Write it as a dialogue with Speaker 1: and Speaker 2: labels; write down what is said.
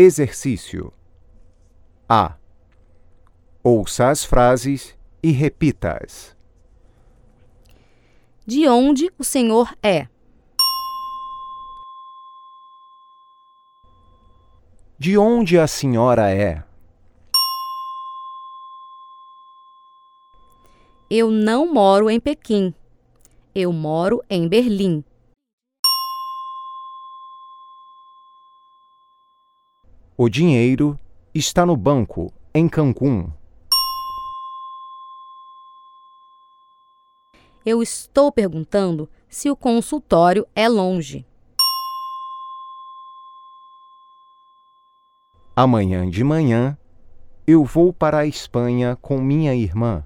Speaker 1: Exercício A. Ouça as frases e repita-as.
Speaker 2: De onde o senhor é?
Speaker 1: De onde a senhora é?
Speaker 2: Eu não moro em Pequim. Eu moro em Berlim.
Speaker 1: O dinheiro está no banco, em Cancún.
Speaker 2: Eu estou perguntando se o consultório é longe.
Speaker 1: Amanhã de manhã, eu vou para a Espanha com minha irmã.